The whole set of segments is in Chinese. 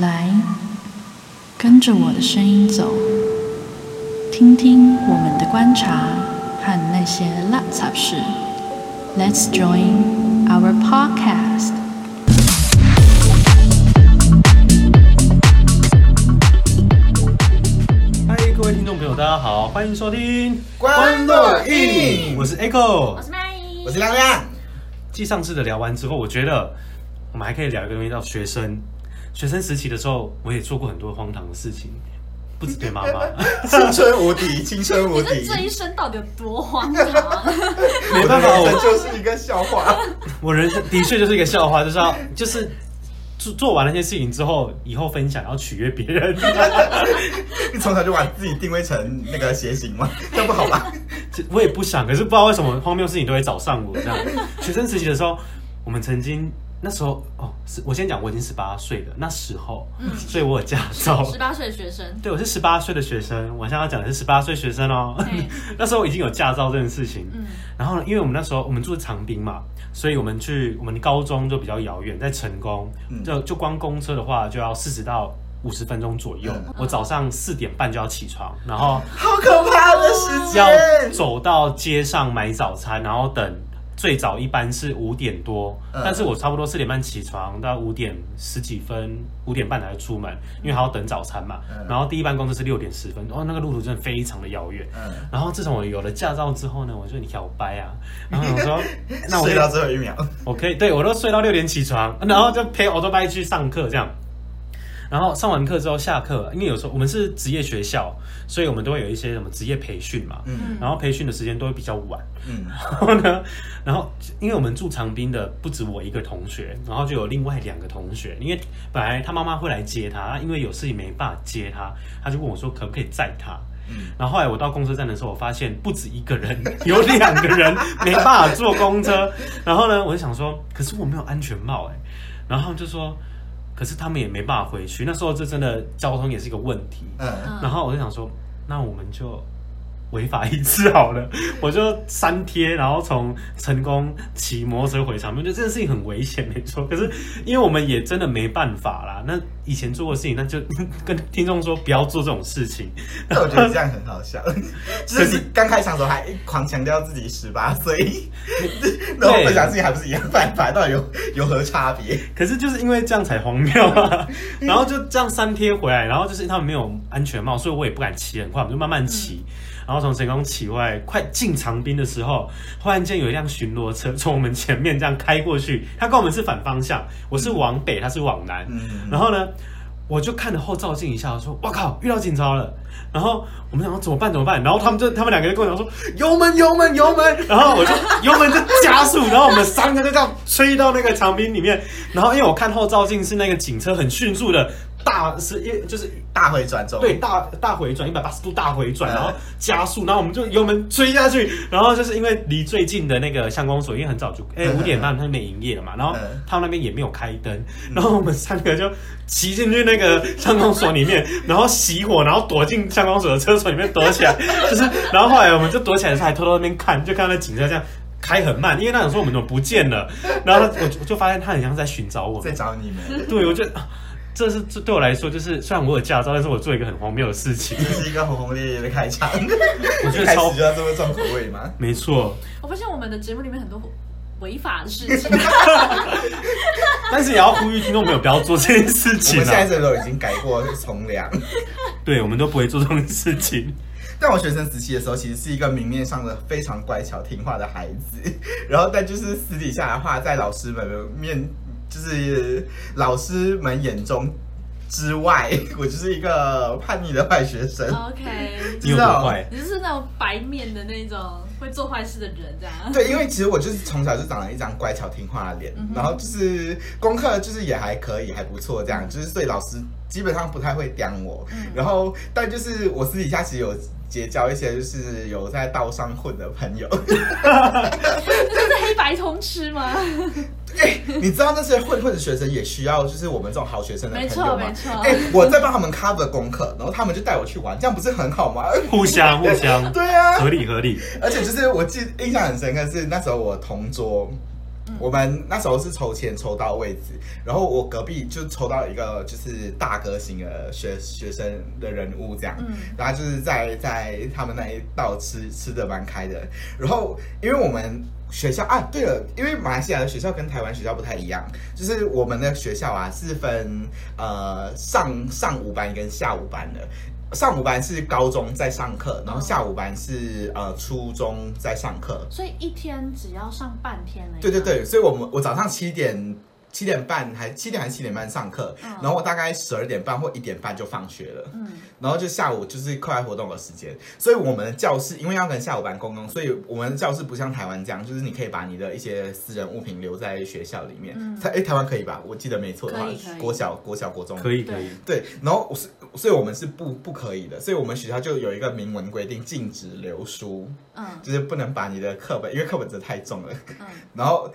来，跟着我的声音走，听听我们的观察和那些垃圾事。Let's join our podcast. 嗨，各位听众朋友，大家好，欢迎收听关洛印我是 Echo 我。是麦姨，我是亮亮。继上次的聊完之后，我觉得我们还可以聊一个东西，叫学生。学生时期的时候，我也做过很多荒唐的事情，不止对妈妈，青春无敌，青春无你这敌，这一生到底有多荒唐？啊没办法，我就是一个笑话。我人生的确就是一个笑话，就是要就是做做完那些事情之后，以后分享要取悦别人。你从小就把自己定位成那个谐星吗？这样不好吧？我也不想，可是不知道为什么荒谬事情都会找上我这样。学生时期的时候，我们曾经那时候哦，是我先讲，我已经十八岁了，那时候，所以我有驾照。十八岁的学生，对，我是十八岁的学生，我现在要讲的是十八岁学生哦。那时候已经有驾照这件事情，嗯然后呢，因为我们那时候我们住长滨嘛，所以我们去我们高中就比较遥远，在成功，嗯就就光公车的话就要四十到五十分钟左右。嗯我早上四点半就要起床，然后好可怕的时要间。走到街上买早餐，然后等。最早一般是五点多，嗯但是我差不多四点半起床，到五点十几分，五点半才出门，因为还要等早餐嘛。嗯然后第一班公车是六点十分，哦，那个路途真的非常的遥远。嗯，然后自从我有了驾照之后呢，我就挑掰啊，然后我说，那我睡到最后一秒。我可以，对我都睡到六点起床，然后就陪欧多拜去上课这样。然后上完课之后下课，因为有时候我们是职业学校，所以我们都会有一些什么职业培训嘛。嗯然后培训的时间都会比较晚。嗯，然后呢，然后因为我们住长滨的不止我一个同学，然后就有另外两个同学，因为本来他妈妈会来接他，因为有事情没办法接他，他就问我说可不可以载他。嗯然后后来我到公车站的时候，我发现不止一个人，有两个人没办法坐公车。然后呢，我就想说，可是我没有安全帽哎、然后就说，可是他们也没办法回去。那时候这真的交通也是一个问题。嗯，然后我就想说，那我们就违法一次好了，我就三贴，然后从成功骑摩托车回长滨，我觉得这件事情很危险，没错。可是因为我们也真的没办法啦，那以前做过事情，那就 跟听众说不要做这种事情。那我觉得这样很好笑。就是你刚开场的时候还狂强调自己十八岁，然后分享事情还不是一样犯法，到底有有何差别？可是就是因为这样才荒谬啊，然后就这样三贴回来，然后就是他们没有安全帽，所以我也不敢骑很快，我们就慢慢骑。然后从成功起外，快进长滨的时候，忽然间有一辆巡逻车从我们前面这样开过去，他跟我们是反方向，我是往北，他是往南。嗯然后呢，我就看着后照镜一下，我说：“我靠，遇到警察了！”然后我们想说怎么办怎么办？然后他们就他们两个就跟我讲说：“油门油门油门！”然后我就油门就加速，然后我们三个就这样吹到那个长滨里面。然后因为我看后照镜是那个警车很迅速的大是一就是大回转中，对，大大回转，一百八十度大回转，嗯。然后加速，然后我们就油门追下去，然后就是因为离最近的那个相公所，因为很早就哎嗯五点半他们没营业了嘛，然后嗯。他们那边也没有开灯，然后我们三个就骑进去那个相公所里面，然后熄火，然后躲进相公所的厕所里面躲起来，就是，然后后来我们就躲起来的时候还偷偷那边看，就看到那警车这样。开很慢，因为那种说我们怎么不见了，然后他我就我就发现他很像在寻找我们。在，找你们，对我觉得啊这是这对我来说就是虽然我有驾照，但是我做一个很荒谬的事情，这是一个轰轰烈烈的开场。我觉得超始就要这么重口味吗？没错，我发现我们的节目里面很多违法的事情，但是也要呼吁听众朋友不要做这件事情我情们现在啊。这都已经改过从良。对，我们都不会做这种事情。但我学生时期的时候，其实是一个明面上的非常乖巧听话的孩子，然后但就是私底下的话，在老师们的面，就是老师们眼中之外，我就是一个叛逆的坏学生。OK，你有多坏？你就是那种白面的那种会做坏事的人，这样。对，因为其实我就是从小就长了一张乖巧听话的脸，嗯然后就是功课就是也还可以，还不错，这样就是所以老师基本上不太会刁我。嗯然后但就是我私底下其实有结交一些就是有在道上混的朋友，这是黑白通吃吗？哎、你知道那些混混的学生也需要就是我们这种好学生的朋没友吗？错没错哎、我在帮他们 cover 功课，然后他们就带我去玩，这样不是很好吗？互相互相，对啊，合理合理。而且就是我记印象很深刻是那时候我同桌，我们那时候是抽签抽到位置，然后我隔壁就抽到一个就是大哥型的学学生的人物这样，嗯然后就是在在他们那一道吃吃的蛮开的，然后因为我们。学校啊，对了，因为马来西亚的学校跟台湾学校不太一样，就是我们的学校啊是分呃上上午班跟下午班的。上午班是高中在上课，然后下午班是呃初中在上课。所以一天只要上半天了。对对，对，所以我们我早上七点七点半还七点还是七点半上课，嗯。然后我大概十二点半或一点半就放学了，嗯，然后就下午就是课外活动的时间，所以我们的教室因为要跟下午班共用，所以我们的教室不像台湾这样，就是你可以把你的一些私人物品留在学校里面。嗯。台哎台湾可以吧？我记得没错的话国小国小国中。可以可以，对，然后我是，所以我们是不不可以的，所以我们学校就有一个明文规定，禁止留书，嗯。就是不能把你的课本，因为课本真的太重了。嗯。然后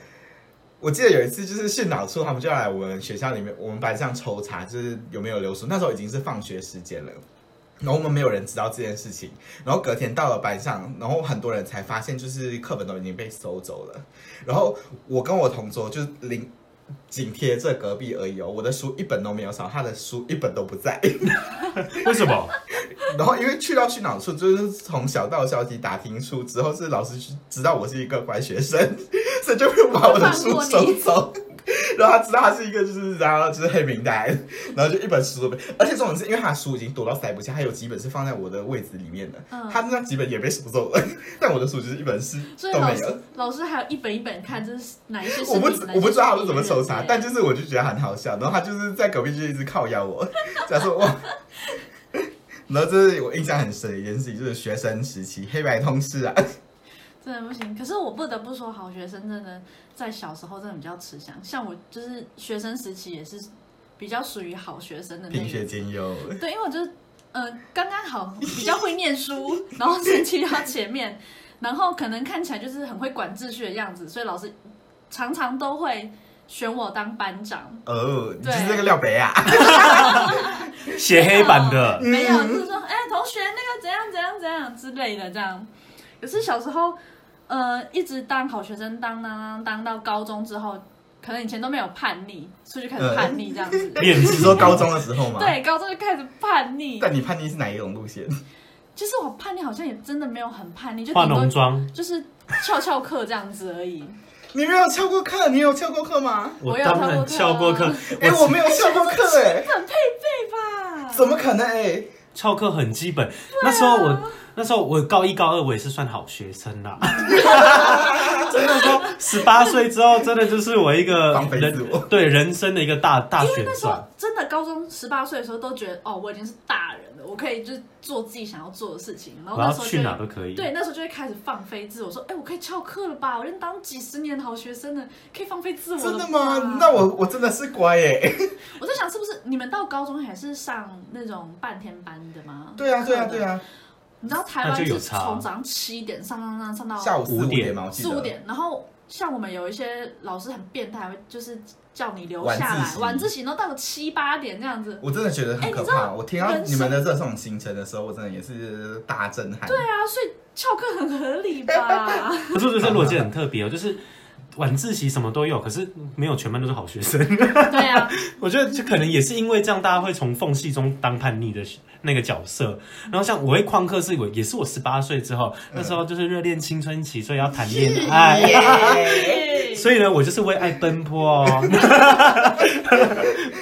我记得有一次，就是训导处他们就要来我们学校里面，我们班上抽查，就是有没有留宿。那时候已经是放学时间了。然后我们没有人知道这件事情，然后隔天到了班上，然后很多人才发现，就是课本都已经被收走了。然后我跟我同桌就是邻紧贴着隔壁而已哦，我的书一本都没有少，他的书一本都不在。为什么？然后因为去到训导处，就是从小道消息打听出之后，是老师知道我是一个乖学生，所以就会把我的书收走。然后他知道他是一个就是然后就是黑名单，然后就一本书都没，而且重点是因为他的书已经躲到塞不下，还有几本是放在我的位置里面的，嗯他那几本也被收走了，但我的书就是一本是 都没有。老师还有一本一本看，这是哪一些是我不我不知道他是是怎么抽查，但就是我就觉得很好笑，然后他就是在隔壁就一直靠邀我，假说哇，然后这是我印象很深的一件事情，就是学生时期黑白通吃啊，真的不行。可是我不得不说，好学生真的在小时候真的比较吃香。像我就是学生时期也是比较属于好学生的那品学。兼优。对，因为我就是呃刚刚好比较会念书，然后成绩到前面，然后可能看起来就是很会管秩序的样子，所以老师常常都会选我当班长。哦，你就是对那个廖北啊，写黑板的，没有，就是说，哎、同学，那个怎样怎样怎样之类的，这样。可是小时候，呃，一直当好学生，当当当当到高中之后，可能以前都没有叛逆，所以就开始叛逆这样子。练习你说高中的时候吗？。对，高中就开始叛逆。但你叛逆是哪一种路线？其实我叛逆好像也真的没有很叛逆，就化浓妆，就是翘翘课这样子而已。你没有翘过课？你有翘过课吗？我有当然翘过课，哎、我没有翘过课哎、很配备吧？怎么可能哎、翘课很基本。那时候我那时候我高一高二我也是算好学生啦，真的说十八岁之后，真的就是我一个放飞人自我对人生的一个大大因为选那时候算。真的高中十八岁的时候都觉得，哦，我已经是大人了，我可以就是做自己想要做的事情。然后我要去那时候就哪都可以。对，那时候就会开始放飞自我，说，哎，我可以翘课了吧？我已经当几十年好学生了，可以放飞自我了真的吧吗？那我我真的是乖哎、我在想，是不是你们到高中还是上那种半天班的吗？对啊对啊对。啊，你知道台湾就是从早上七点上上上上到下午四五点四五点，然后像我们有一些老师很变态，会就是叫你留下来自习晚自习，然后到了七八点这样子。我真的觉得很可怕。我听到你们的这种行程的时候，我真的也是大震撼。对啊，所以翘课很合理吧？不是我觉得这逻辑很特别哦，就是晚自习什么都有，可是没有全班都是好学生。对啊，我觉得就可能也是因为这样，大家会从缝隙中当叛逆的那个角色。然后像我会旷课，是我也是我十八岁之后，那时候就是热恋青春期，所以要谈恋爱。耶 所以呢，我就是为爱奔波哦。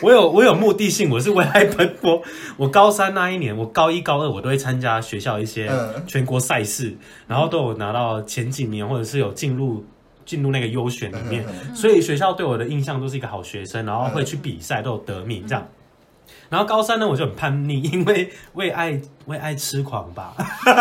我有我有目的性，我是为爱奔波。我高三那一年，我高一高二我都会参加学校一些嗯全国赛事，然后都有拿到前几名，或者是有进入进入那个优选里面。嗯所以学校对我的印象都是一个好学生，然后会去比赛，都有得名这样。然后高三呢，我就很叛逆，因为为爱为爱痴狂吧，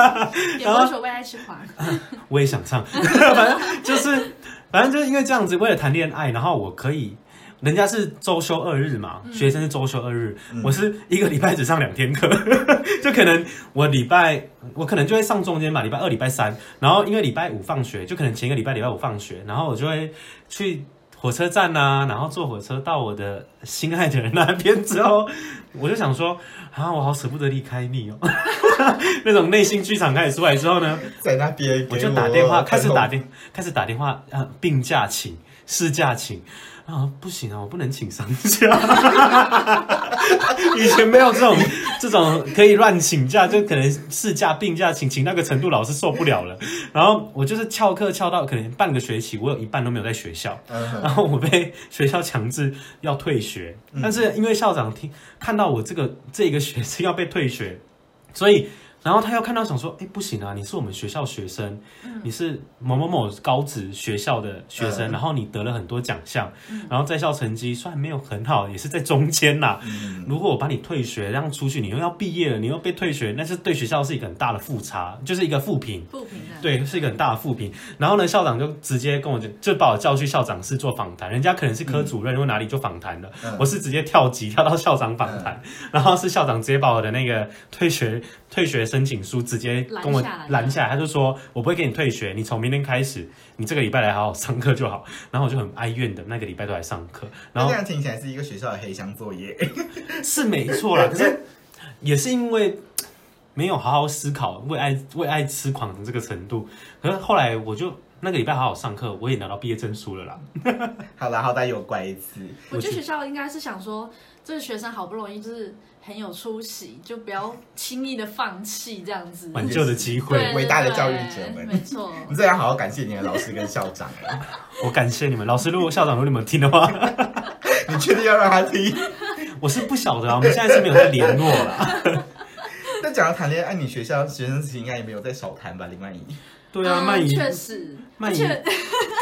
也不是说为爱痴狂。我也想唱，反正就是反正就是因为这样子，为了谈恋爱，然后我可以。人家是周休二日嘛，学生是周休二日，我是一个礼拜只上两天课，就可能我礼拜我可能就会上中间吧，礼拜二、礼拜三，然后因为礼拜五放学，就可能前一个礼拜礼拜五放学，然后我就会去火车站呐、然后坐火车到我的心爱的人那边之后，我就想说啊，我好舍不得离开你哦，那种内心剧场开始出来之后呢，在那边给我就打电话，开始打电。电，开始打电话，呃，病假请，事假请。啊，不行啊，我不能请丧假。以前没有这种这种可以乱请假，就可能事假、病假请请那个程度，老师受不了了。然后我就是翘课翘到可能半个学期，我有一半都没有在学校。嗯然后我被学校强制要退学，但是因为校长听看到我这个这个学生要被退学，所以然后他又看到想说，哎，不行啊，你是我们学校学生，你是某某某高职学校的学生，嗯。然后你得了很多奖项，然后在校成绩虽然没有很好，也是在中间呐、嗯。如果我把你退学，让出去，你又要毕业了，你又被退学，那是对学校是一个很大的负差，就是一个负评。不平的。对，是一个很大的负评。然后呢，校长就直接跟我就就把我叫去校长室做访谈，人家可能是科主任或哪里就访谈了，嗯。我是直接跳级跳到校长访谈，然后是校长直接把我的那个退学退学申请书直接跟我拦下来他就说我不会给你退学，你从明天开始，你这个礼拜来好好上课就好。然后我就很哀怨的那个礼拜都来上课，然后那这样听起来是一个学校的黑箱作业。是没错啦，可是也是因为没有好好思考为爱为爱痴狂的这个程度，可是后来我就那个礼拜好好上课，我也拿到毕业证书了啦。好啦，好歹有乖一次。我觉得学校应该是想说，这个学生好不容易就是很有出息，就不要轻易的放弃这样子。挽救的机会，伟大的教育者们没错。你这要好好感谢你的老师跟校长啊！我感谢你们老师，如果校长如果你们听的话，你确定要让他听？我是不晓得啊，我们现在是没有在联络啦。那讲到谈恋爱，你学校学生时期应该也没有在少谈吧？林曼怡，对啊，嗯曼怡确实，曼怡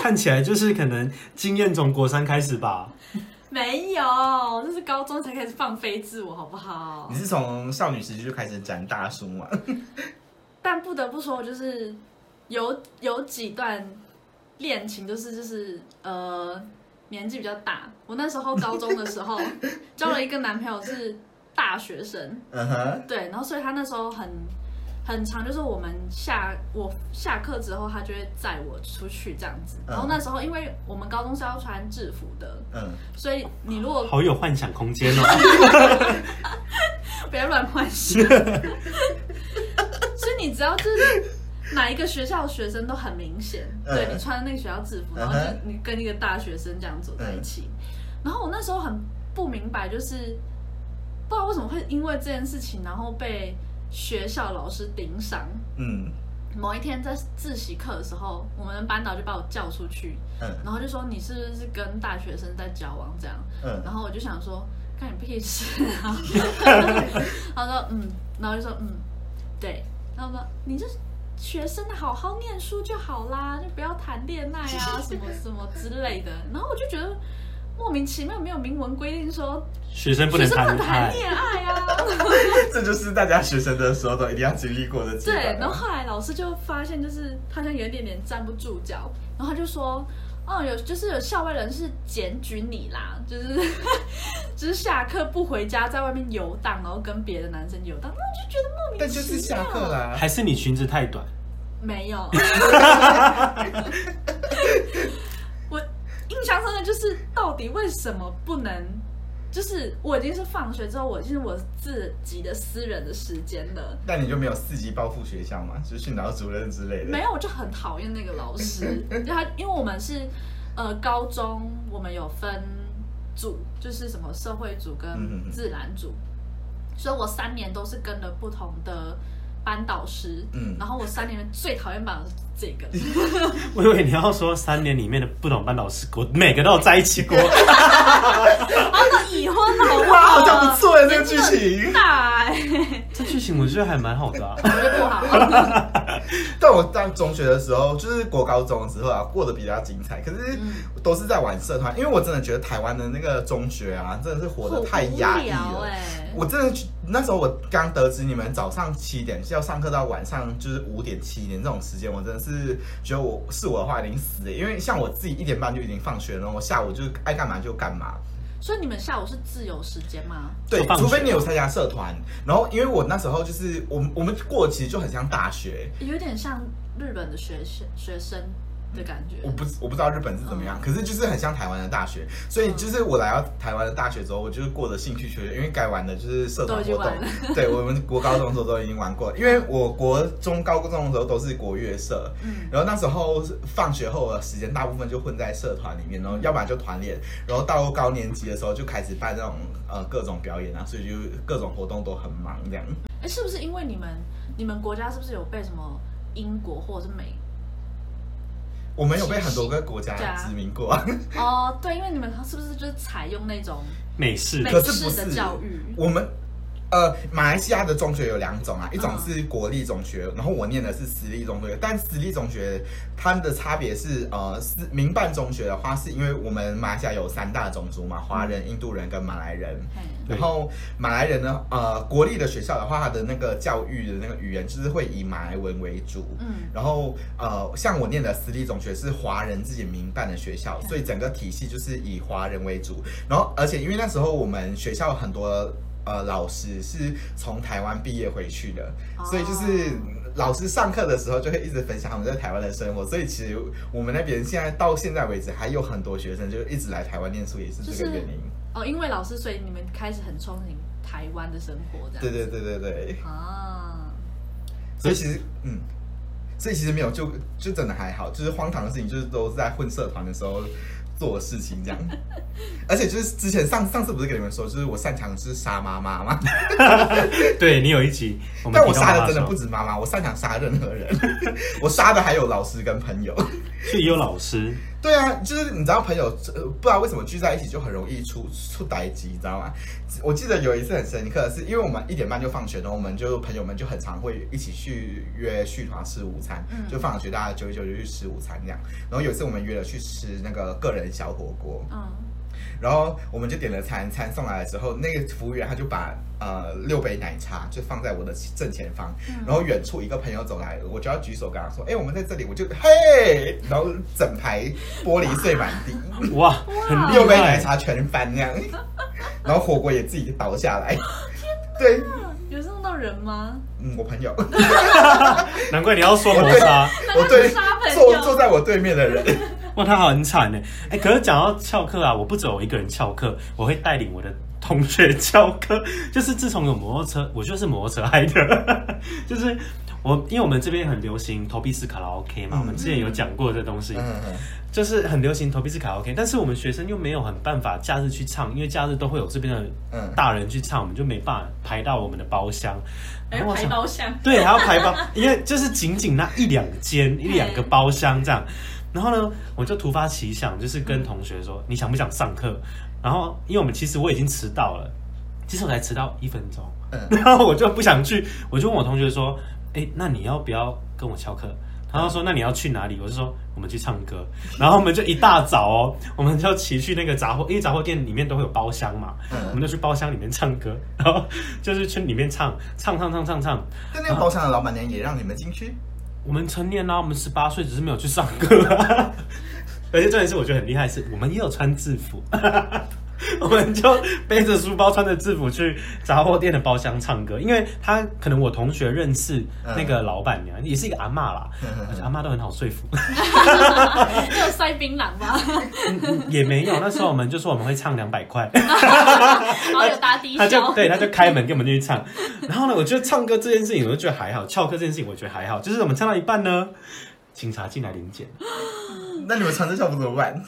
看起来就是可能经验从国三开始吧。没有，这是高中才开始放飞自我，好不好你？是从少女时期就开始斩大叔吗？但不得不说，就是有有几段恋情，就是就是呃年纪比较大。我那时候高中的时候 交了一个男朋友是大学生，嗯哼，对，然后所以他那时候很很长，就是我们下我下课之后，他就会载我出去这样子。然后那时候因为我们高中是要穿制服的，嗯，所以你如果好有幻想空间哦。不要乱幻想。所以你只要就是哪一个学校的学生都很明显，嗯对你穿那个学校制服，然后就你跟一个大学生这样走在一起。然后我那时候很不明白，就是不知道为什么会因为这件事情，然后被学校老师顶赏。嗯某一天在自习课的时候，我们班导就把我叫出去，嗯然后就说你是不是跟大学生在交往这样？嗯然后我就想说，干你屁事啊！他说嗯，然后就说嗯，对，然后说你这学生好好念书就好啦，就不要谈恋爱啊，什么什么之类的。然后我就觉得莫名其妙，没有明文规定说学生不学生不能谈恋爱啊。这就是大家学生的时候都一定要经历过的阶对，然后后来老师就发现，就是他好像有一点点站不住脚，然后他就说，哦，有就是有校外人士检举你啦，就是 就是下课不回家，在外面游荡，然后跟别的男生游荡，那我就觉得莫名但就是其妙。下课啦，还是你裙子太短？没有。我印象深的就是，到底为什么不能？就是我已经是放学之后，我已经是我自己的私人的时间了。那你就没有四级报复学校吗？就是训导主任之类的？没有，我就很讨厌那个老师，就他，因为我们是呃高中，我们有分组，就是什么社会组跟嗯自然组，所以我三年都是跟了不同的班导师，嗯然后我三年最讨厌班导师是这个，我以为你要说三年里面的不同班老师，我每个都有在一起过。然后都已婚好不哇，好？好像不错哎，这个剧情。大哎、这剧情我觉得还蛮好的啊。我觉得不好。但我上中学的时候，就是国高中的时候啊，过得比较精彩。可是嗯都是在玩社团，因为我真的觉得台湾的那个中学啊，真的是活得太压抑了。我真的那时候我刚得知你们早上七点是要上课到晚上就是五点七点这种时间，我真的是觉得我是我的话已经死了，因为像我自己一点半就已经放学了，然后我下午就爱干嘛就干嘛。所以你们下午是自由时间吗？对除非你有参加社团，然后因为我那时候就是我们我们过其实就很像大学，有点像日本的学学学生的感觉。我不我不知道日本是怎么嗯样，可是就是很像台湾的大学，所以就是我来到台湾的大学之后，我就是过着兴趣缺缺，因为该玩的就是社团活动，对我们国高中的时候都已经玩过，因为我国中高中的时候都是国乐社，嗯，然后那时候放学后的时间大部分就混在社团里面，然后要不然就团练，然后到高年级的时候就开始办那种呃各种表演啊，所以就各种活动都很忙这样。哎，是不是因为你们你们国家是不是有被什么英国或者是美？我们有被很多个国家殖民过，哦，对，因为你们是不是就是采用那种美式美可是不式的是教育？我们呃，马来西亚的中学有两种啊，一种嗯是国立中学，然后我念的是私立中学。但私立中学它们的差别是，呃，是民办中学的话，是因为我们马来西亚有三大种族嘛，华人、印度人跟马来人。然后马来人呢，呃，国立的学校的话，它的那个教育的那个语言就是会以马来文为主。嗯然后呃，像我念的私立中学是华人自己民办的学校，所以整个体系就是以华人为主。然后而且因为那时候我们学校很多呃老师是从台湾毕业回去的，哦所以就是老师上课的时候就会一直分享他们在台湾的生活。所以其实我们那边现在到现在为止还有很多学生就一直来台湾念书，也是这个原因。哦，因为老师，所以你们开始很憧憬台湾的生活，这样对对对对对，啊，所以其实嗯。所以其实没有，就就真的还好，就是荒唐的事情，就是都是在混社团的时候做的事情这样。而且就是之前上上次不是跟你们说，就是我擅长是杀妈妈吗？对你有一集，我但我杀的真的不止妈妈，我擅长杀任何人，我杀的还有老师跟朋友。所以也有老师，对啊，就是你知道朋友，呃，不知道为什么聚在一起就很容易出出歹机，你知道吗？我记得有一次很深刻的是，因为我们一点半就放学，然后我们就朋友们就很常会一起去约续团吃午餐，嗯就放学大家九一九就去吃午餐这样。然后有一次我们约了去吃那个个人小火锅，嗯，然后我们就点了餐，餐送来了之后，那个服务员他就把呃六杯奶茶就放在我的正前方，嗯。然后远处一个朋友走来，我就要举手跟他说，哎、我们在这里，我就嘿，然后整排玻璃碎满地，哇，很六杯奶茶全翻那样，然后火锅也自己倒下来，对，有弄到人吗？嗯，我朋友，难怪你要说谋杀，我对 坐坐在我对面的人，哇，他很惨呢。哎，可是讲到翘课啊，我不只有我一个人翘课，我会带领我的同学翘课。就是自从有摩托车，我就是摩托车害的，就是。我因为我们这边很流行投币式卡拉 OK 嘛，嗯我们之前有讲过这东西，嗯嗯就是很流行投币式卡拉 OK，但是我们学生又没有很办法假日去唱，因为假日都会有这边的嗯大人去唱，我们就没办法排到我们的包厢。哎，排然后我想包厢，对，还要排包，因为就是仅仅那一两间、一两个包厢这样。然后呢，我就突发奇想，就是跟同学说，你想不想上课？然后，因为我们其实我已经迟到了，其实我才迟到一分钟，嗯 然后我就不想去，我就问我同学说，哎，那你要不要跟我翘课？他就说：“那你要去哪里？”我就说：“我们去唱歌。”然后我们就一大早哦，我们就骑去那个杂货，因为杂货店里面都会有包厢嘛，嗯我们就去包厢里面唱歌，然后就是去里面唱，唱唱唱唱唱，那那个包厢的老板娘也让你们进去，我们成年啦，我们十八岁，只是没有去上课、啊。而且重点是，我觉得很厉害是，我们也有穿制服，我们就背着书包，穿着制服去杂货店的包厢唱歌。因为他可能我同学认识那个老板娘，也是一个阿嬷啦，而且阿妈都很好说服。你有塞槟榔吗？也没有，那时候我们就说我们会唱两百块，然后有打低他就消，对他就开门给我们进去唱。然后呢，我觉得唱歌这件事情，我就觉得还好；翘课这件事情，我觉得还好。就是我们唱到一半呢，警察进来临检。那你们穿这校服怎么办？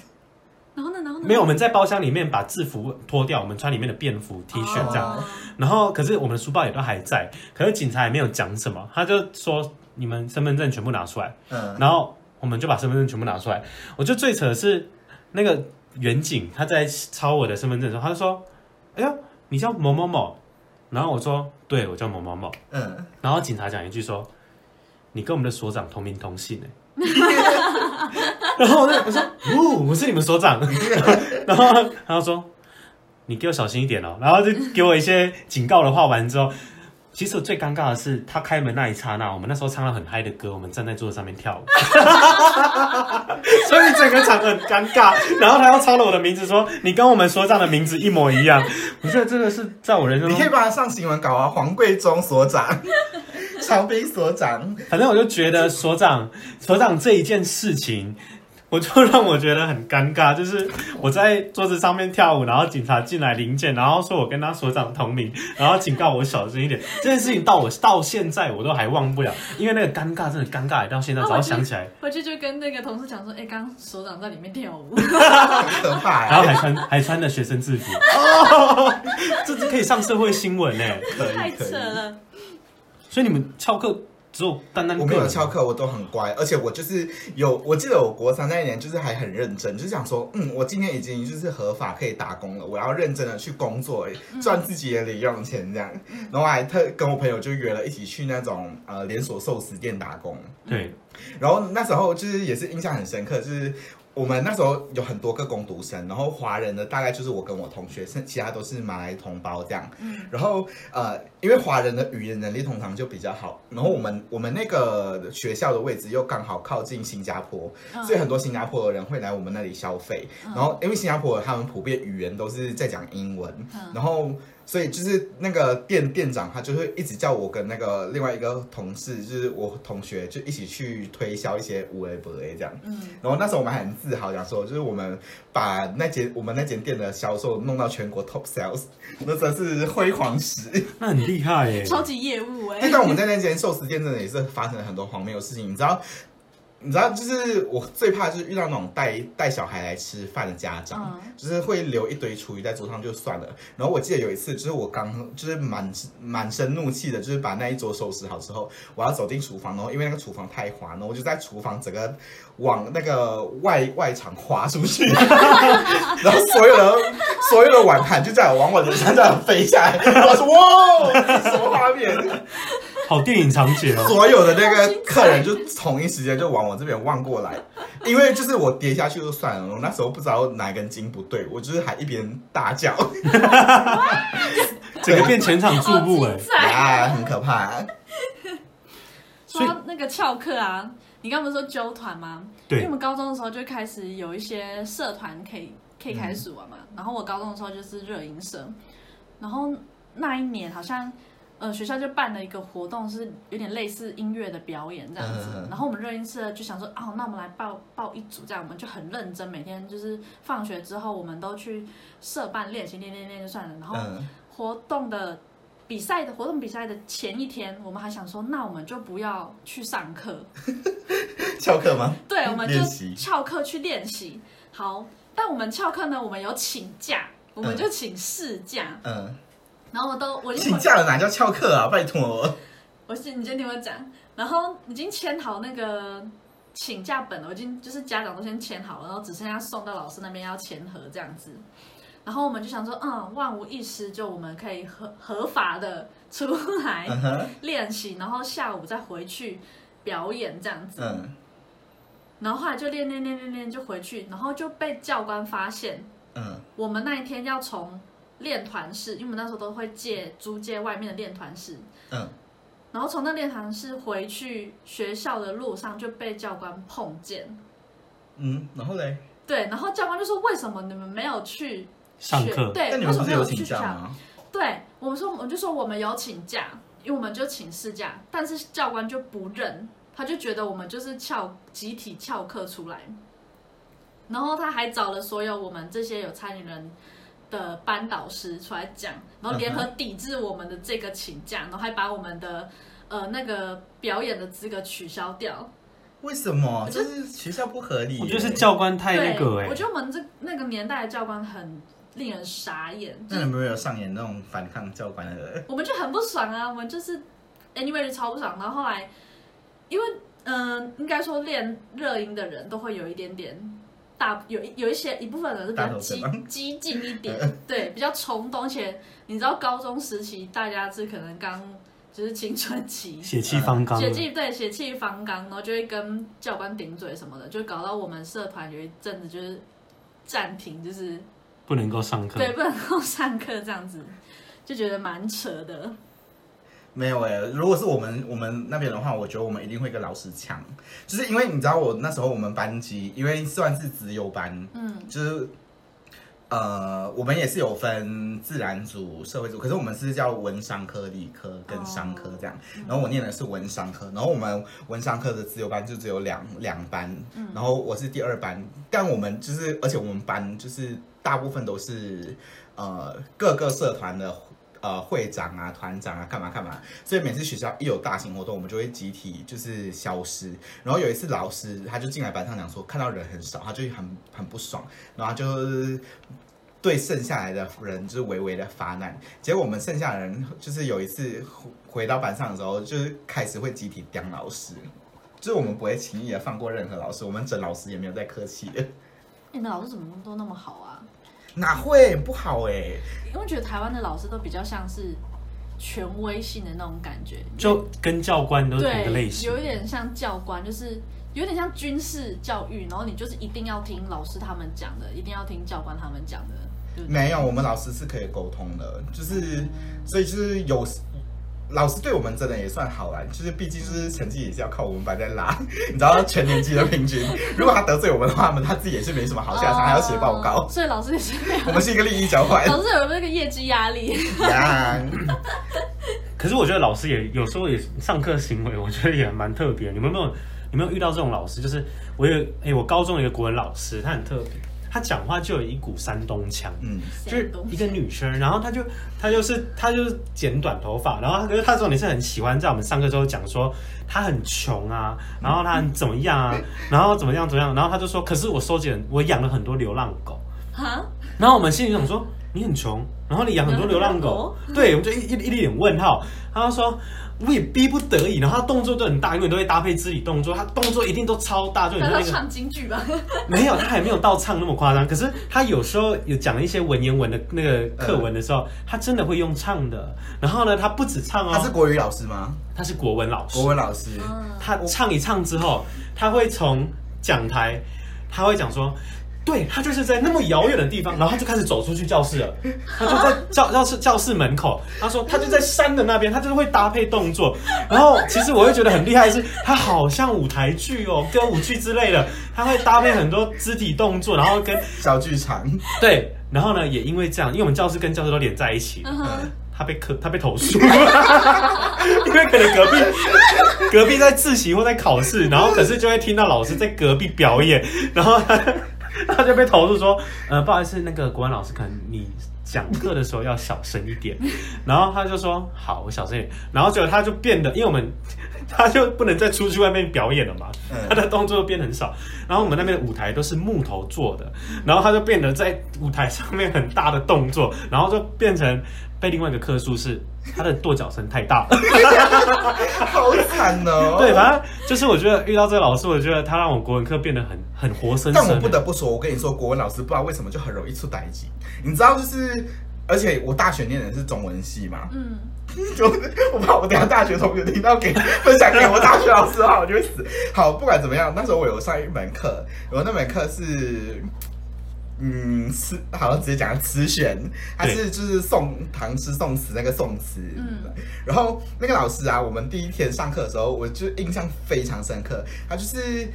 没有，我们在包厢里面把制服脱掉，我们穿里面的便服 T 恤这样。哦然后，可是我们的书包也都还在，可是警察也没有讲什么，他就说你们身份证全部拿出来，嗯，然后我们就把身份证全部拿出来。我觉得最扯的是那个远景他在抄我的身份证的时候，他就说：“哎呀，你叫某某某。”然后我说：“对，我叫某某某。嗯，”然后警察讲一句说：“你跟我们的所长同名同姓哎。”然后我就我说：“哦，我是你们所长。”然后他就说：“你给我小心一点哦。”然后就给我一些警告的话。完之后，其实我最尴尬的是他开门那一刹那，我们那时候唱了很嗨的歌，我们站在桌子上面跳舞，所以整个场很尴尬。然后他又抄了我的名字，说：“你跟我们所长的名字一模一样。”我觉得真的是在我人生中你可以把它上新闻稿啊，黄贵忠所长，长兵所长，反正我就觉得所长所长这一件事情。我就让我觉得很尴尬，就是我在桌子上面跳舞，然后警察进来临检，然后说我跟他所长同名，然后警告我小声一点。这件事情到我到现在我都还忘不了，因为那个尴尬真的尴尬到现在，只要想起来，回去就跟那个同事讲说，哎、刚刚所长在里面跳舞，很可怕、然后还穿还穿着学生制服，哦，这是可以上社会新闻呢。可以太可以。扯了。所以你们翘课只有单单我没有翘课，我都很乖，而且我就是有，我记得我国三那一年就是还很认真，就是想说，嗯，我今天已经就是合法可以打工了，我要认真的去工作，赚自己的零用钱这样。然后还特跟我朋友就约了一起去那种呃连锁寿司店打工，对，然后那时候就是也是印象很深刻，就是我们那时候有很多个工读生，然后华人的大概就是我跟我同学，剩其他都是马来同胞这样。然后呃，因为华人的语言能力通常就比较好，然后我们我们那个学校的位置又刚好靠近新加坡，嗯所以很多新加坡的人会来我们那里消费。然后因为新加坡他们普遍语言都是在讲英文，嗯然后。所以就是那个店店长，他就会一直叫我跟那个另外一个同事，就是我同学，就一起去推销一些无为不为这样。嗯，然后那时候我们还很自豪，讲说就是我们把那间我们那间店的销售弄到全国 top sales，那真是辉煌史。那很厉害耶。超级业务哎、但我们在那间寿司店真的也是发生了很多荒谬的事情，你知道？你知道，就是我最怕就是遇到那种带带小孩来吃饭的家长，嗯就是会留一堆厨余在桌上就算了。然后我记得有一次，就是我刚就是满满身怒气的，就是把那一桌收拾好之后，我要走进厨房，然后因为那个厨房太滑，然后我就在厨房整个往那个外外场滑出去，然后所有的所有的碗盘就这样往我的身上飞下来，我说哇，这什么画面？好电影场景哦。所有的那个客人就同一时间就往我这边望过来，因为就是我跌下去就算了，我那时候不知道哪根筋不对，我就是还一边大叫，整个变全场注目哎啊，很可怕。说那个翘课啊，你刚不是说纠团吗？因为对我们高中的时候就开始有一些社团可以可以开始玩嘛。然后我高中的时候就是热音社，然后那一年好像呃学校就办了一个活动，是有点类似音乐的表演这样子。然后我们热音社就想说，哦，那我们来报报一组，这样我们就很认真，每天就是放学之后我们都去社办练习，练练练就算了。然后嗯，活动的比赛的活动比赛的前一天，我们还想说，那我们就不要去上课，翘课吗？对，我们就翘课去练习。好，但我们翘课呢，我们有请假，我们嗯就请事假，嗯，然后我都我已经请假了哪叫翘课啊？拜托。我是你先听我讲，然后已经签好那个请假本了，我已经就是家长都先签好了，然后只剩下送到老师那边要签合这样子。然后我们就想说，嗯，万无一失，就我们可以合合法的出来练习，然后下午再回去表演这样子。嗯然后后来就练练练练练就回去，然后就被教官发现，嗯我们那一天要从练团室，因为我们那时候都会借租借外面的练团室，嗯，然后从那练团室回去学校的路上就被教官碰见。嗯，然后嘞？对，然后教官就说：“为什么你们没有去学上课对，为什么没有请假？对我们说，我就说我们有请假，因为我们就请事假，但是教官就不认，他就觉得我们就是翘集体翘课出来，然后他还找了所有我们这些有参与人的班导师出来讲，然后联合抵制我们的这个请假，然后还把我们的呃那个表演的资格取消掉。为什么？就是学校不合理耶。我觉得是教官太那个对，哎我，觉得我们这那个年代的教官很令人傻眼，就是那你们有没有上演那种反抗教官的？我们就很不爽啊，我们就是 anyway 就超不爽。然后后来，因为嗯、呃应该说练热音的人都会有一点点大，有有一些一部分人是比较激激进一点，对，比较冲动。而且你知道高中时期大家是可能刚就是青春期。血气方刚。血气对血气方刚，然后就会跟教官顶嘴什么的，就搞到我们社团有一阵子就是暂停，就是不能够上课。对不能够上课这样子，就觉得蛮扯的。没有哎、如果是我们我们那边的话，我觉得我们一定会跟老师抢，就是因为你知道我那时候我们班级因为算是资优班，嗯，就是呃，我们也是有分自然组、社会组，可是我们是叫文商科、理科跟商科这样。然后我念的是文商科，然后我们文商科的自由班就只有两两班，然后我是第二班，但我们就是，而且我们班就是大部分都是呃各个社团的。呃，会长啊，团长啊，干嘛干嘛，所以每次学校一有大型活动，我们就会集体就是消失。然后有一次老师他就进来班上讲说，看到人很少，他就很很不爽，然后就对剩下来的人就是微微的发难。结果我们剩下的人就是有一次回到班上的时候，就是开始会集体刁老师，就是我们不会轻易的放过任何老师，我们整老师也没有再客气的。你的老师怎么都那么好啊？哪会不好哎、因为觉得台湾的老师都比较像是权威性的那种感觉，就跟教官都是一个类，型有。一点像教官，就是有点像军事教育，然后你就是一定要听老师他们讲的，一定要听教官他们讲的，对对？没有，我们老师是可以沟通的，就是所以就是有老师对我们真的也算好啦，就是毕竟就是成绩也是要靠我们班在拉，你知道全年级的平均，如果他得罪我们的话，他们他自己也是没什么好下场，还要写报告哦，所以老师也是没有 我们是一个利益交换。老师有那个业绩压力。呀，可是我觉得老师也有时候也上课行为，我觉得也蛮特别。你们有没有你们有遇到这种老师？就是我有哎、我高中有一个国文老师，他很特别，他讲话就有一股山东腔。嗯，就是一个女生，然后她就她就是她就是剪短头发，然后可是她重点是很喜欢在我们上课之后讲说她很穷啊，然后她很怎么样啊，然后怎么样怎么样，然后她就说，可是我收集了我养了很多流浪狗，啊，然后我们心里想说你很穷，然后你养很多流浪狗，对，我们就一一一脸问号。他就说我也逼不得已，然后他动作都很大，因为都会搭配肢体动作，他动作一定都超大，就你说那个唱京剧吧？没有，他还没有到唱那么夸张。可是他有时候有讲一些文言文的那个课文的时候，他真的会用唱的。然后呢，他不止唱哦，他是国语老师吗？他是国文老师国。文老师，他唱一唱之后，他会从讲台，他会讲说。对他就是在那么遥远的地方，然后他就开始走出去教室了。他就在教教室教室门口，他说他就在山的那边，他就是会搭配动作。然后其实我会觉得很厉害的是，他好像舞台剧哦，歌舞剧之类的，他会搭配很多肢体动作，然后跟 小剧场，对，然后呢，也因为这样，因为我们教室跟教室都连在一起，他被科他被投诉，因为可能隔壁隔壁在自习或在考试，然后可是就会听到老师在隔壁表演，然后他他就被投诉说，呃，不好意思，那个国文老师，可能你讲课的时候要小声一点，然后他就说好，我小声一点，然后结果他就变得，因为我们他就不能再出去外面表演了嘛，嗯他的动作就变很少，然后我们那边的舞台都是木头做的，然后他就变得在舞台上面很大的动作，然后就变成被另外一个科数是他的跺脚声太大了。好惨哦。对，反正就是我觉得遇到这个老师，我觉得他让我国文课变得很很活生生。但我不得不说，我跟你说，国文老师不知道为什么就很容易出歹机。你知道，就是而且我大学念的是中文系嘛，嗯，就 我怕我等下大学同学听到给分享给我大学老师的话，我就会死。好，不管怎么样，那时候我有上一门课，我那门课是。嗯，词好像直接讲词选，还是就是宋唐诗宋词那个宋词。嗯然后那个老师啊，我们第一天上课的时候，我就印象非常深刻。他就是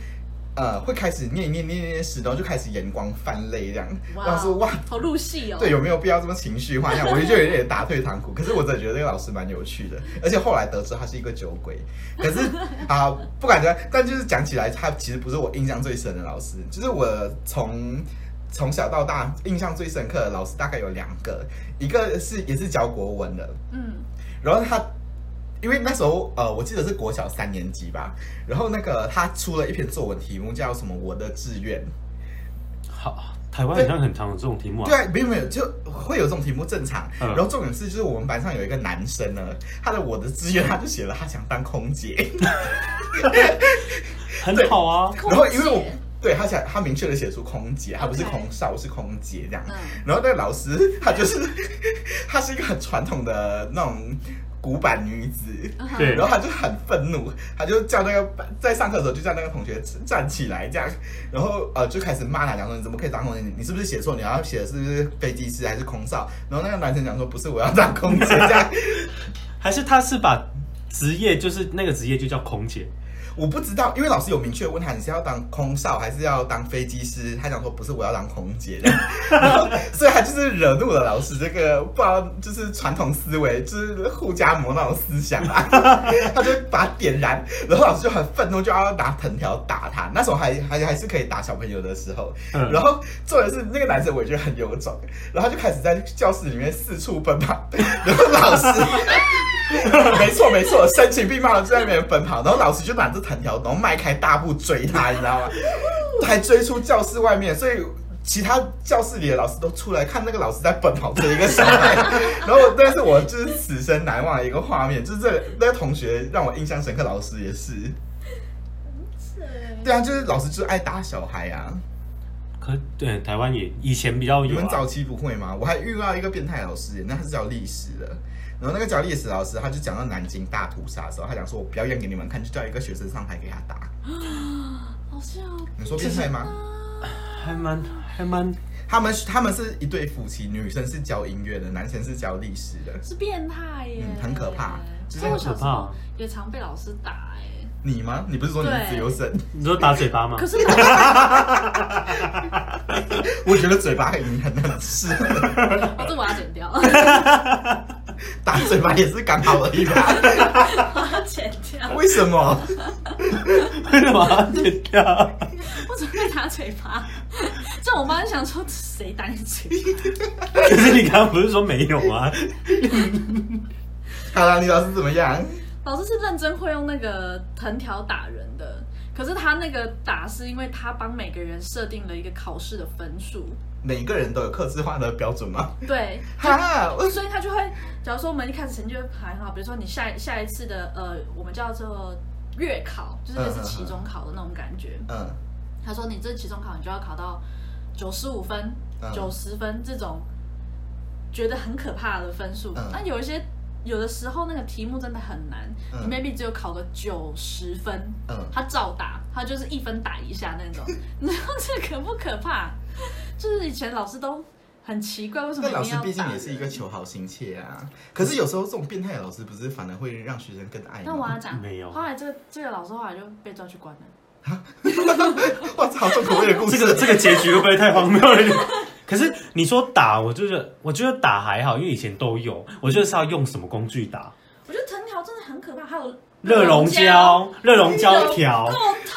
呃会开始念一念念念念诗，然后就开始眼光泛泪这样。我想说哇，好入戏哦。对，有没有必要这么情绪化？那样我就有点打退堂鼓。可是我真的觉得这个老师蛮有趣的，而且后来得知他是一个酒鬼。可是 啊，不管怎样，但就是讲起来，他其实不是我印象最深的老师。就是我从从小到大印象最深刻的老师大概有两个，一个是也是教国文的，嗯，然后他。因为那时候，呃，我记得是国小三年级吧，然后那个他出了一篇作文题目叫什么“我的志愿”，好，台湾好像很常有这种题目啊。对啊，没有没有，就会有这种题目正常。嗯然后重点是，就是我们班上有一个男生呢，他的我的志愿他就写了他想当空姐，很好啊。然后因为我姐对他想他明确的写出空姐，他不是空少是空姐这样。嗯然后那个老师他就是他是一个很传统的那种古板女子。对然后他就很愤怒，他就叫那个在上课的时候就叫那个同学站起来这样，然后呃就开始骂他，讲说你怎么可以当空姐？你你是不是写错？你要写的是不是飞机师还是空少？然后那个男生讲说不是，我要当空姐这样。还是他是把职业就是那个职业就叫空姐，我不知道，因为老师有明确问他你是要当空少还是要当飞机师，他讲说不是，我要当空姐的，然后所以他就是惹怒了老师这个不知道就是传统思维，就是互加魔那种思想啊，他就把他点燃，然后老师就很愤怒，就要拿藤条打他。那时候还还还是可以打小朋友的时候，嗯然后做的是那个男生我也觉得很有种，然后他就开始在教室里面四处奔跑，然后老师。没 错没错，声情并茂的在那边奔跑，然后老师就拿着藤条，然后迈开大步追他，你知道吗？还追出教室外面，所以其他教室里的老师都出来看那个老师在奔跑追一个小孩，然后但是我就是此生难忘的一个画面，就是这个那个同学让我印象深刻，老师也是，对啊，就是老师就是爱打小孩啊。可对台湾也以前比较有、啊，你们早期不会吗？我还遇到一个变态老师，那他是教历史的。然后那个教历史老师，他就讲到南京大屠杀的时候，他讲说我表演给你们看，就叫一个学生上台给他打。好像你说变态吗？还蛮还蛮他们他们是一对夫妻，女生是教音乐的，男生是教历史的。是变态耶，嗯很可怕所以我小时很可候也常被老师打哎。你吗？你不是说你是自由生？你说打嘴巴吗可？是 我觉得嘴巴你很很适合，我，这我要剪掉，打嘴巴也是刚好而已吧？把它剪掉。为什么？为什么要剪掉？我怎么被打嘴巴？这我妈就想说谁打你嘴巴？可是你刚刚不是说没有吗？好了，你老师怎么样？老师是认真会用那个藤条打人的，可是他那个打是因为他帮每个人设定了一个考试的分数，每个人都有刻字化的标准吗？对，哈，所以他就会，假如说我们一开始成绩会排很好，比如说你下下一次的呃，我们叫做月考，就是类似期中考的那种感觉。嗯他说你这期中考你就要考到九十五分嗯、九十分这种觉得很可怕的分数。嗯那有一些有的时候那个题目真的很难，嗯你 maybe 只有考个九十分，嗯他照打，他就是一分打一下那种。你知道这可不可怕？就是以前老师都很奇怪，为什么那老师毕竟也是一个求好心切啊。可是有时候这种变态的老师，不是反而会让学生更爱吗？那我要讲，没有后来这个这个老师后来就被抓去关了。哇，这好重口味的故事。这个这个结局会不会太荒谬了？可是你说打，我就是我觉得打还好，因为以前都有。我觉得是要用什么工具打？我觉得藤条真的很可怕，还有热熔胶、热熔胶条。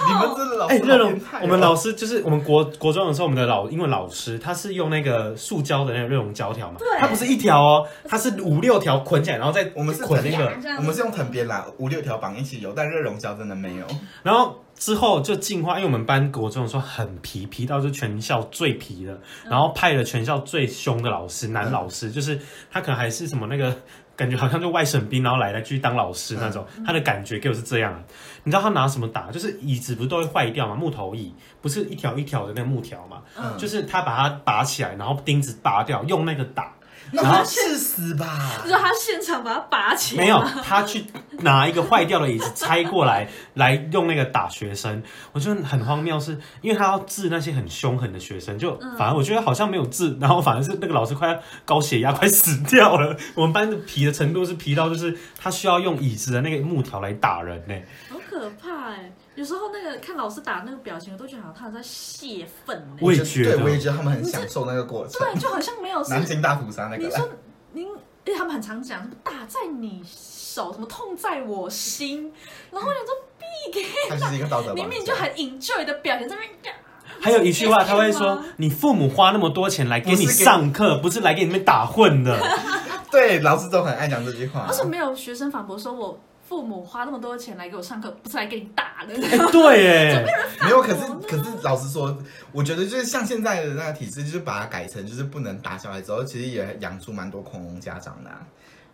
你们痛。真的老哎，热熔我们老师就是我们国国中的时候，我们的老英文老师他是用那个塑胶的那个热熔胶条嘛，对它不是一条哦，它是五六条捆起来，然后再我们是捆那个我们是用藤编啦，五六条绑一起有，但热熔胶真的没有。然后之后就进化，因为我们班国中的时候很皮，皮到是全校最皮的，然后派了全校最凶的老师，男老师，就是他可能还是什么那个。感觉好像就外省兵，然后来来去当老师那种，他的感觉给我是这样啊。你知道他拿什么打？就是椅子不是都会坏掉吗？木头椅不是一条一条的那个木条嘛？嗯就是他把它拔起来，然后钉子拔掉，用那个打。那然后会致死吧就？是他现场把它拔起来，没有，他去拿一个坏掉的椅子拆过来，来用那个打学生。我觉得很荒谬是，因为他要治那些很凶狠的学生，就反而我觉得好像没有治，然后反而是那个老师快要高血压，快死掉了。我们班的皮的程度是皮到就是他需要用椅子的那个木条来打人呢、好可怕哎！有时候那个看老师打那个表情，我都觉得好像他在泄愤呢。我也觉得对，我也觉得他们很享受那个过程。对，就好像没有是南京大屠杀那个啦，你说您，因为他们很常讲什么打在你手，什么痛在我心，然后我想说闭给 他就是一个道德绑。明明就很 enjoy 的表情在那边。还有一句话，他会说你是吗：“你父母花那么多钱来给你上课，不是来给你们打混的。对老师都很爱讲这句话为。什么没有学生反驳说我父母花那么多钱来给我上课，不是来给你打的？哎，对耶，没有，可是可是老实说，我觉得就是像现在的那个体制，就是把它改成就是不能打小孩之后，其实也养出蛮多恐龙家长的啊、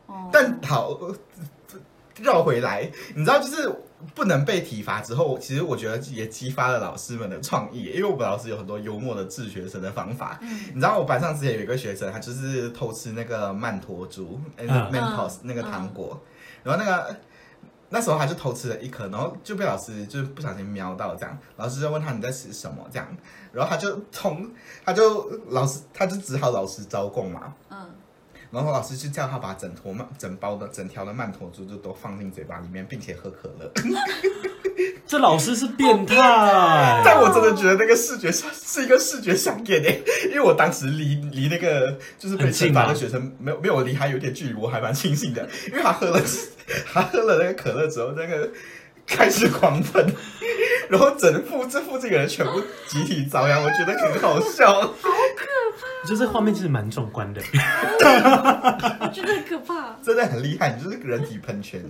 哦。但好，呃绕回来，你知道，就是不能被体罚之后，其实我觉得也激发了老师们的创意，因为我们老师有很多幽默的治学生的方法。你知道，我班上之前有一个学生，他就是偷吃那个曼陀珠，呃嗯。Mentos 那个糖果，然后那个。那时候他就偷吃了一颗，然后就被老师就是不小心瞄到，这样老师就问他你在吃什么，这样，然后他就从他就老师他就只好老师招供嘛，嗯，然后老师就叫他把整坨曼整包的整条的曼陀珠就都放进嘴巴里面，并且喝可乐。这老师是变态。但我真的觉得那个视觉上是一个视觉响应诶，因为我当时离离那个就是被很近吗惩罚的学生没有没有离他有点距离，我还蛮庆幸的，因为他喝了 他喝了那个可乐之后，那个开始狂喷，然后整副这附近的人全部集体遭殃，我觉得很好笑。我觉得这画面其实蛮壮观的。我觉得很可怕。真的很厉害，你就是人体喷泉。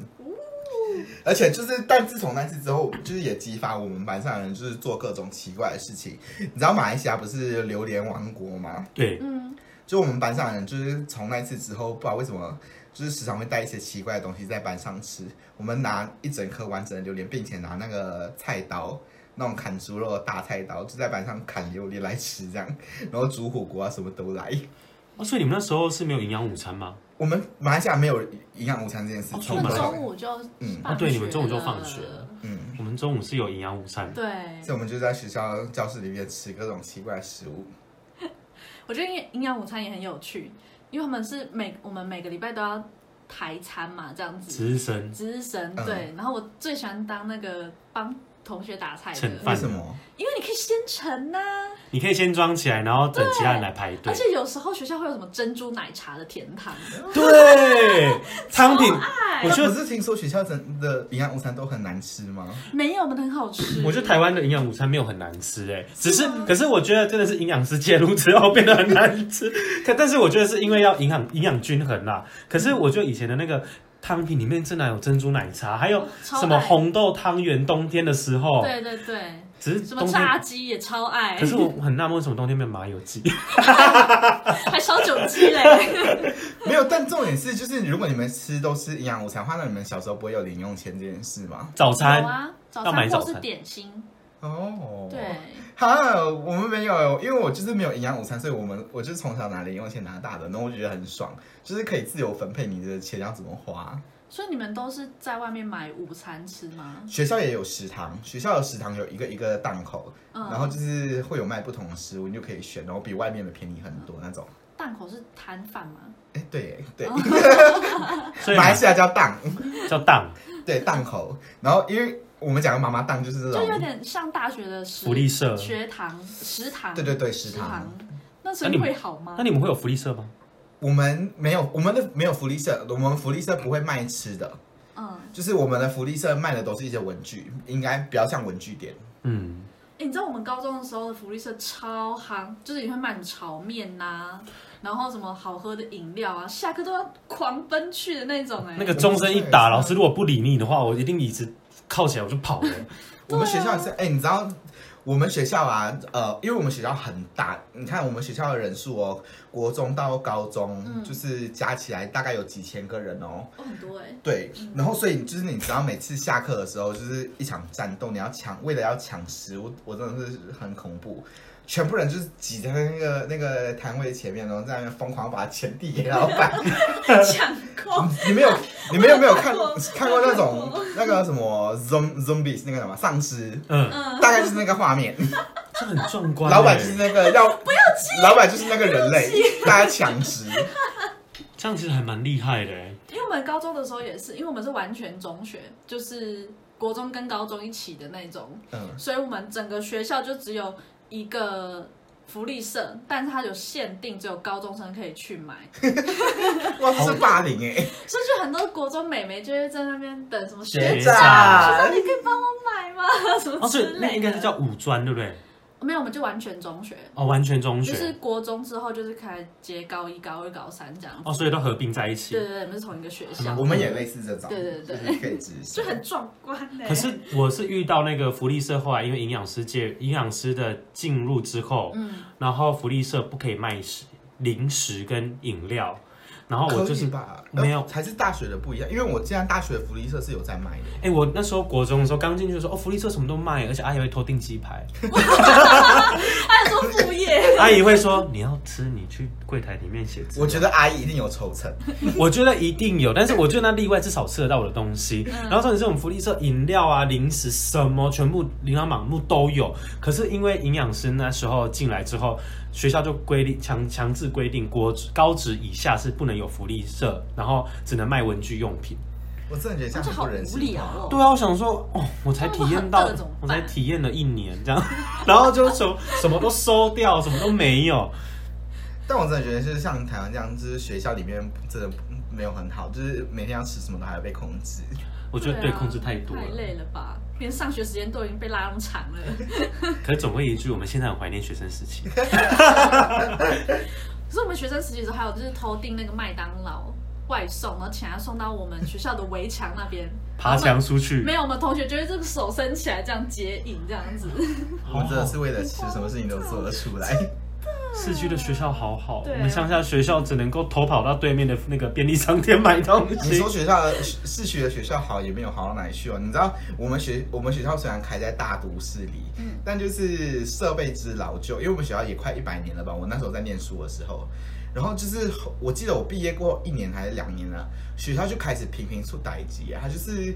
而且就是，但自从那次之后，就是也激发我们班上的人，就是做各种奇怪的事情。你知道马来西亚不是榴莲王国吗？对，嗯，就我们班上的人，就是从那次之后，不知道为什么，就是时常会带一些奇怪的东西在班上吃。我们拿一整颗完整的榴莲，并且拿那个菜刀，那种砍猪肉的大菜刀，就在班上砍榴莲来吃，这样，然后煮火锅啊，什么都来。哦，所以你们那时候是没有营养午餐吗？我们马来西亚没有营养午餐这件事哦情，那充满了中午就嗯放哦对你们中午就放学了嗯。我们中午是有营养午餐。对，所以我们就在学校教室里面吃各种奇怪的食物。我觉得营营养午餐也很有趣，因为他们是每我们每个礼拜都要排餐嘛，这样子。值日生值日生嗯对，然后我最喜欢当那个帮同学打菜的为什么？因为你可以先盛呐、你可以先装起来，然后等其他人来排队而。且有时候学校会有什么珍珠奶茶的甜汤，对，汤品，我觉得，我不是听说学校真的营养午餐都很难吃吗？没有我们的很好吃。我觉得台湾的营养午餐没有很难吃，哎，只是，可是我觉得真的是营养师介入之后变得很难吃。可但是我觉得是因为要营养营养均衡啦。可是我觉得以前的那个汤品里面真的有珍珠奶茶，还有什么红豆汤圆，冬天的时候，对对对，只是什么。炸鸡也超爱，可是我很纳闷，为什么冬天没有麻油鸡？还烧酒鸡嘞。没有，但重点是，就是如果你们吃都是营养午餐的话，那你们小时候不会有零用钱这件事吗？早餐有啊，早餐或是早餐点心，哦，对，哈，我们没有，因为我就是没有营养午餐，所以我们我就是从小拿零用钱拿大的，然后我就觉得很爽，就是可以自由分配你的钱要怎么花。所以你们都是在外面买午餐吃吗？学校也有食堂，学校的食堂有一个一个档口，嗯然后就是会有卖不同的食物，你就可以选，然后比外面的便宜很多那种。档口是摊贩吗？哎，对耶对，所以 马来西亚叫档，叫档对档口。然后因为我们讲的妈妈档就是这就有种，点像大学的食福利社。学堂、食堂。对对对食食堂。那所以会好吗？那你们会有福利社吗？我们没有，我们的没有福利社，我们福利社不会卖吃的，嗯，就是我们的福利社卖的都是一些文具，应该比较像文具店。嗯，哎、你知道我们高中的时候的福利社超夯，就是也会卖什么炒面呐、然后什么好喝的饮料啊，下课都要狂奔去的那种、哎，那个钟声一打，老师如果不理你的话，我一定椅子靠起来我就跑了。我们学校也是，哎、你知道我们学校啊，呃，因为我们学校很大，你看我们学校的人数哦，国中到高中、嗯就是加起来大概有几千个人哦。哦很多哎、对，然后所以就是你知道每次下课的时候，就是一场战斗，你要抢，为了要抢食物，我真的是很恐怖。全部人就是挤在那个那个摊位前面，然后在那边疯狂把钱递给老板。抢购。你们有你们有没有看看过看过那种那个什么 zom zombies 那个什么丧尸？嗯，大概就是那个画面。这很壮观欸。老板就是那个要不要老板就是那个人类，大家抢食。这样，其实还蛮厉害的欸。因为我们高中的时候也是，因为我们是完全中学，就是国中跟高中一起的那种，嗯，所以我们整个学校就只有一个福利社，但是它有限定，只有高中生可以去买，哇，这是霸凌哎！所以就很多国中美眉就会在那边等什么学学长长，学长你可以帮我买吗？什么哦，所以之类的。那应该是叫五专，对不对？没有，我们就完全中学，哦，完全中学就是。国中之后就是开始接高一、高二、高三这样。哦，所以都合并在一起对。对对，我们是同一个学校，我们也类似这种，对对对就是可以直升 就很壮观呢。可是我是遇到那个福利社，后来因为营养师界营养师的进入之后，嗯，然后福利社不可以卖食零食跟饮料，然后我就是？没有呃还是大学的不一样，因为我现在大学的福利社是有在卖的。哎、我那时候国中的时候刚进去的时候，哦，福利社什么都卖，而且阿姨会偷订鸡排，他 还说副业，阿姨会说你要吃，你去柜台里面写字。我觉得阿姨一定有抽成，我觉得一定有，但是我觉得那例外至少吃得到我的东西。然后重点是我们福利社饮料啊、零食什么全部琳琅满目都有。可是因为营养师那时候进来之后，学校就规定强强制规定国高职以下是不能有福利社，然后只能卖文具用品。我真的觉得这样好无聊性化哦。对啊，我想说，哦，我才体验到我才体验了一年这样，然后就什么什么都收掉，什么都没有。但我真的觉得是像台湾这样，就是学校里面真的没有很好，就是每天要吃什么都还要被控制。我觉得对控制太多太了。累了吧？连上学时间都已经被拉那么长了。可是总归一句，我们现在很怀念学生时期。可是我们学生实习的时候，还有就是偷订那个麦当劳外送，然后请他送到我们学校的围墙那边，爬墙出去没，有，我们同学就是这个手伸起来这样接引这样子。我们真的是为了吃，什么事情都做得出来。市区的学校好好，我们乡下学校只能够偷跑到对面的那个便利商店买东西你西说。学校的市区的学校好，也没有好到哪里去哦。你知道我们学我们学校虽然开在大都市里，嗯但就是设备之老旧，因为我们学校也快一百年了吧。我那时候在念书的时候，然后就是我记得我毕业过一年还是两年了，学校就开始频频出歹机啊，它就是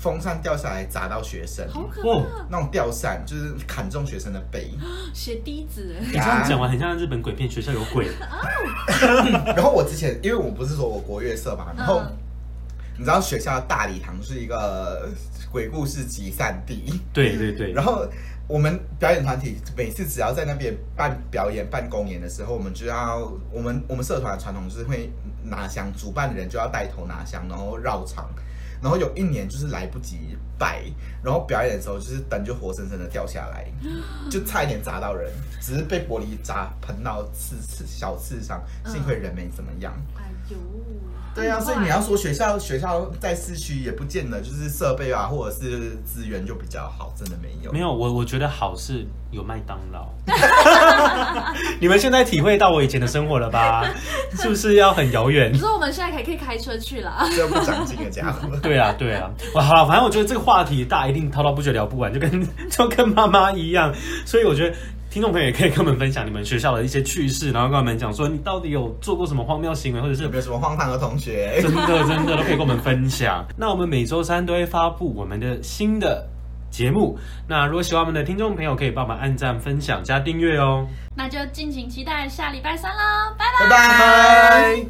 风扇掉下来砸到学生，好可哦怕，那种吊扇就是砍中学生的背。血滴子。你这样讲完，很像日本鬼片，学校有鬼。然后我之前因为我不是说我国乐社嘛，然后嗯你知道学校的大礼堂是一个鬼故事集散地，对对对，然后我们表演团体每次只要在那边办表演、办公演的时候，我们就要我们我们社团的传统就是会拿香，主办的人就要带头拿香，然后绕场。然后有一年就是来不及摆，然后表演的时候就是灯就活生生的掉下来，就差一点砸到人，只是被玻璃砸喷到刺刺小刺伤，幸亏人没怎么样。哎呦，对啊，所以你要说学校学校在市区也不见得就是设备啊或者是资源就比较好，真的没有。没有我我觉得好是有麦当劳。你们现在体会到我以前的生活了吧？是不是要很遥远你？说我们现在还可以开车去了。这不长进的家伙。对啊，对啊，哇，好了，反正我觉得这个话题大家一定滔滔不绝聊不完，就跟 就跟妈妈一样，所以我觉得听众朋友也可以跟我们分享你们学校的一些趣事，然后跟我们讲说你到底有做过什么荒谬行为，或者是有没有什么荒唐的同学？真的真的都可以跟我们分享。那我们每周三都会发布我们的新的节目，那如果喜欢我们的听众朋友，可以帮忙按赞、分享、加订阅哦。那就敬请期待下礼拜三喽，拜拜。拜拜。